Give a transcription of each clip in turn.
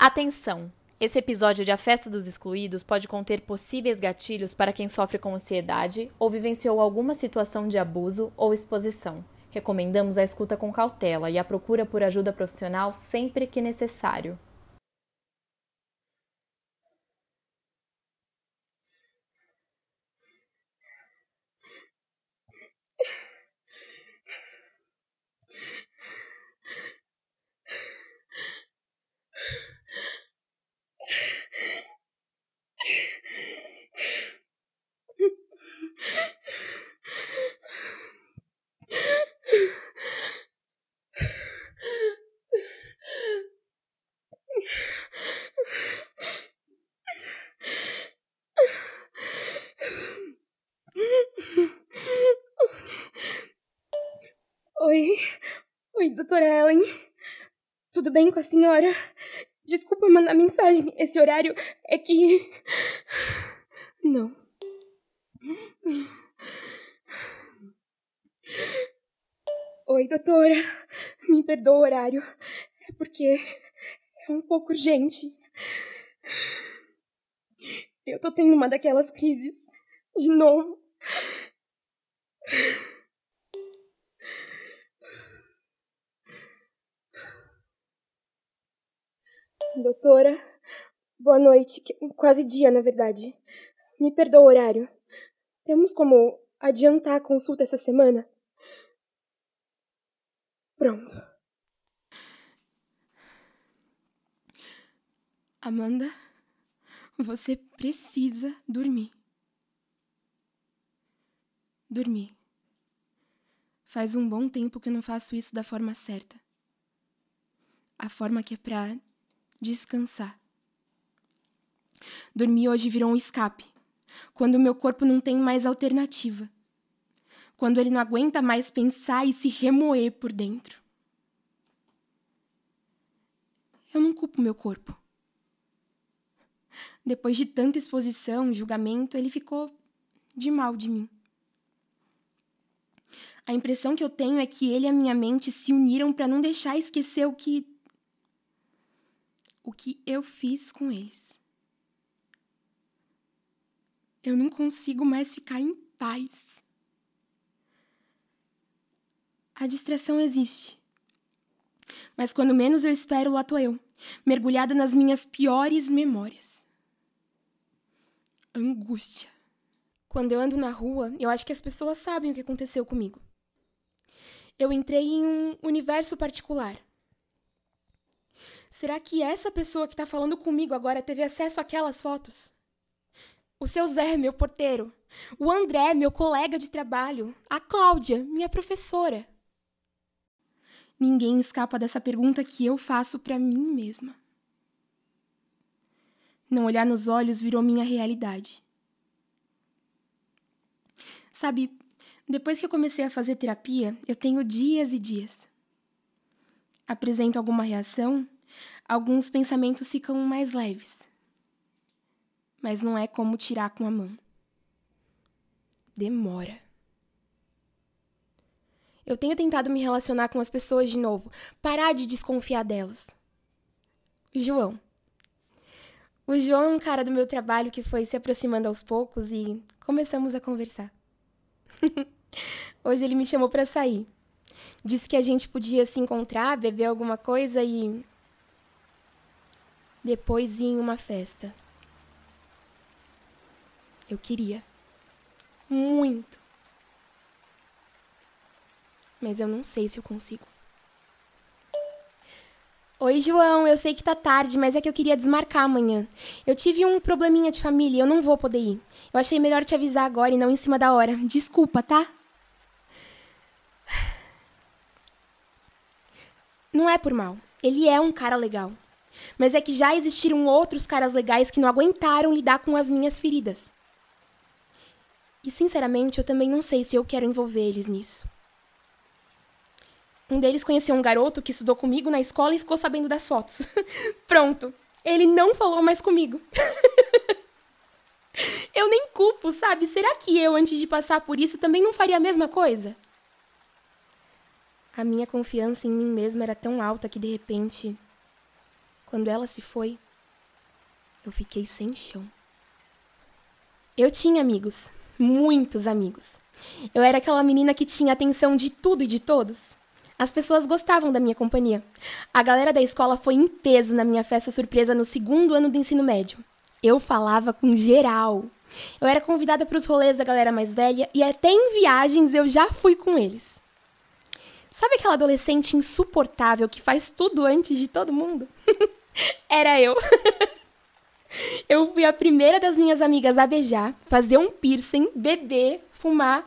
Atenção! Esse episódio de A Festa dos Excluídos pode conter possíveis gatilhos para quem sofre com ansiedade ou vivenciou alguma situação de abuso ou exposição. Recomendamos a escuta com cautela e a procura por ajuda profissional sempre que necessário. Doutora Ellen. Tudo bem com a senhora? Desculpa mandar mensagem. Esse horário é que. Não. Oi, doutora. Me perdoa o horário. É porque é um pouco urgente. Eu tô tendo uma daquelas crises. De novo. Doutora, boa noite. Quase dia, na verdade. Me perdoa o horário. Temos como adiantar a consulta essa semana? Pronto. Amanda, você precisa dormir. Dormir. Faz um bom tempo que eu não faço isso da forma certa. A forma que é pra descansar. Dormir hoje virou um escape, quando o meu corpo não tem mais alternativa, quando ele não aguenta mais pensar e se remoer por dentro. Eu não culpo meu corpo. Depois de tanta exposição, julgamento, ele ficou de mal de mim. A impressão que eu tenho é que ele e a minha mente se uniram para não deixar esquecer o que o que eu fiz com eles. Eu não consigo mais ficar em paz. A distração existe. Mas quando menos eu espero, lá tô eu, mergulhada nas minhas piores memórias. Angústia. Quando eu ando na rua, eu acho que as pessoas sabem o que aconteceu comigo. Eu entrei em um universo particular Será que essa pessoa que está falando comigo agora teve acesso àquelas fotos? O seu Zé, meu porteiro. O André, meu colega de trabalho. A Cláudia, minha professora. Ninguém escapa dessa pergunta que eu faço para mim mesma. Não olhar nos olhos virou minha realidade. Sabe, depois que eu comecei a fazer terapia, eu tenho dias e dias. Apresento alguma reação, alguns pensamentos ficam mais leves. Mas não é como tirar com a mão. Demora. Eu tenho tentado me relacionar com as pessoas de novo, parar de desconfiar delas. João. O João é um cara do meu trabalho que foi se aproximando aos poucos e começamos a conversar. Hoje ele me chamou para sair. Disse que a gente podia se encontrar, beber alguma coisa e depois em uma festa. Eu queria. Muito. Mas eu não sei se eu consigo. Oi, João, eu sei que tá tarde, mas é que eu queria desmarcar amanhã. Eu tive um probleminha de família e eu não vou poder ir. Eu achei melhor te avisar agora e não em cima da hora. Desculpa, tá? Não é por mal. Ele é um cara legal. Mas é que já existiram outros caras legais que não aguentaram lidar com as minhas feridas. E sinceramente, eu também não sei se eu quero envolver eles nisso. Um deles conheceu um garoto que estudou comigo na escola e ficou sabendo das fotos. Pronto. Ele não falou mais comigo. eu nem culpo, sabe? Será que eu, antes de passar por isso, também não faria a mesma coisa? A minha confiança em mim mesma era tão alta que de repente Quando ela se foi, eu fiquei sem chão. Eu tinha amigos, muitos amigos. Eu era aquela menina que tinha atenção de tudo e de todos. As pessoas gostavam da minha companhia. A galera da escola foi em peso na minha festa surpresa no segundo ano do ensino médio. Eu falava com geral. Eu era convidada para os rolês da galera mais velha e até em viagens eu já fui com eles. Sabe aquela adolescente insuportável que faz tudo antes de todo mundo? era eu. eu fui a primeira das minhas amigas a beijar, fazer um piercing, beber, fumar.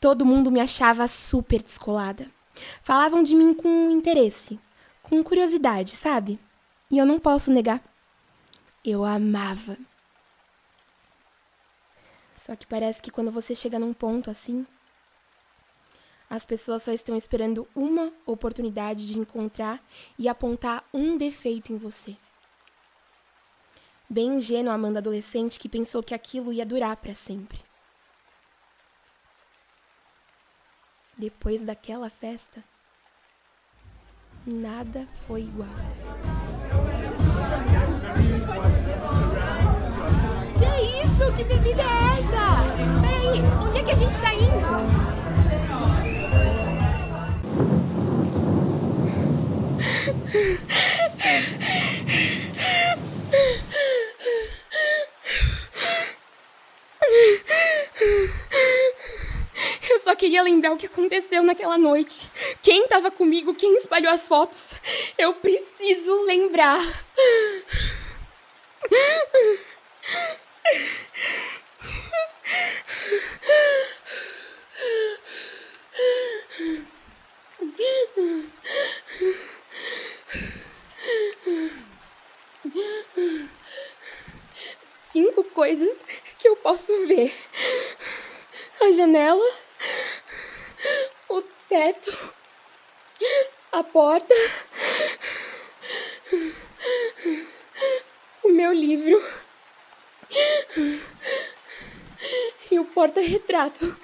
Todo mundo me achava super descolada. Falavam de mim com interesse, com curiosidade, sabe? E eu não posso negar. Eu amava. Só que parece que quando você chega num ponto assim, as pessoas só estão esperando uma oportunidade de encontrar e apontar um defeito em você. Bem ingênua Amanda adolescente que pensou que aquilo ia durar para sempre. Depois daquela festa, nada foi igual. Que isso? Que bebida é essa? Peraí, onde é que a gente tá indo? Queria lembrar o que aconteceu naquela noite. Quem estava comigo, quem espalhou as fotos. Eu preciso lembrar. Coisas que eu posso ver: a janela o teto, a porta, o meu livro e o porta-retrato.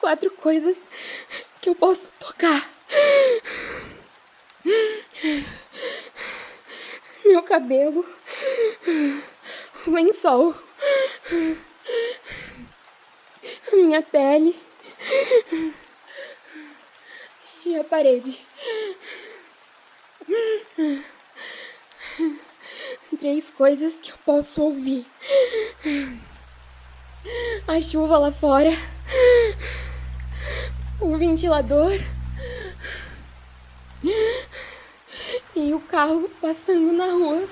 Quatro coisas que eu posso tocar. Meu cabelo. Lençol, a minha pele. E a parede. Três coisas que eu posso ouvir: a chuva lá fora, o ventilador e o carro passando na rua.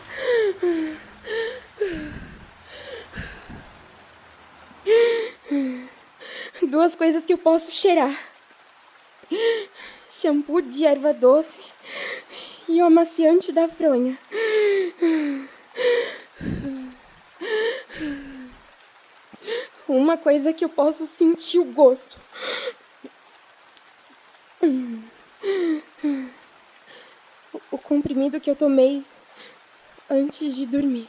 Duas coisas que eu posso cheirar: shampoo de erva doce e o amaciante da fronha. Uma coisa que eu posso sentir o gosto. Comprimido que eu tomei antes de dormir.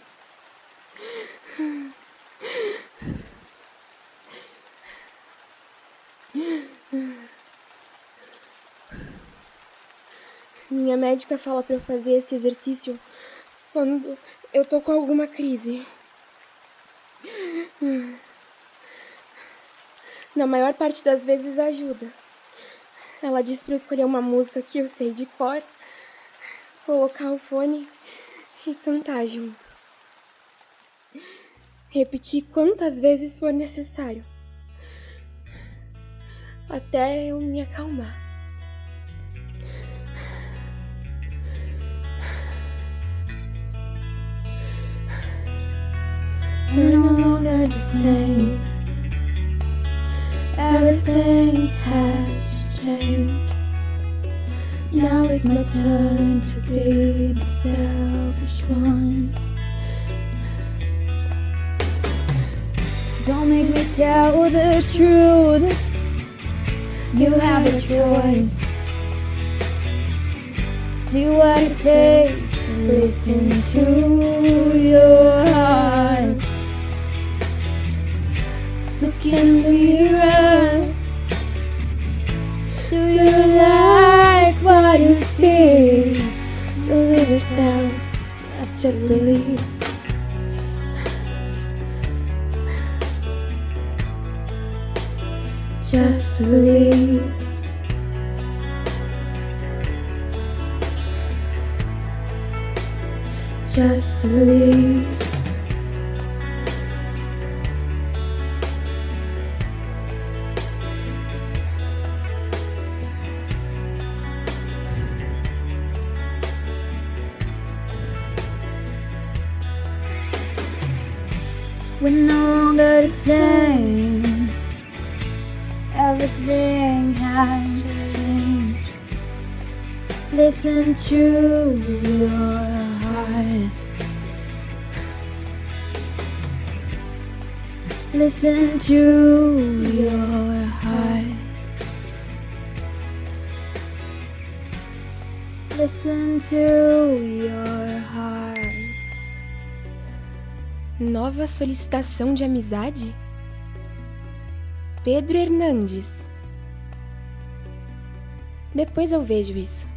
Minha médica fala para eu fazer esse exercício quando eu tô com alguma crise. Na maior parte das vezes ajuda. Ela diz para eu escolher uma música que eu sei de cor, colocar o fone e cantar junto. Repetir quantas vezes for necessário. Até eu me acalmar. We're no longer the same. Everything has changed. Now it's my turn to be the selfish one. Don't make me tell the truth. You have a choice. See what it takes. Listen to your heart. Look in the mirror. Yourself. Let's just believe. Just believe. Just believe. We're no longer the same. Everything has changed. Listen to your heart. Listen to your heart. Listen to your heart. Nova solicitação de amizade? Pedro Hernandes. Depois eu vejo isso.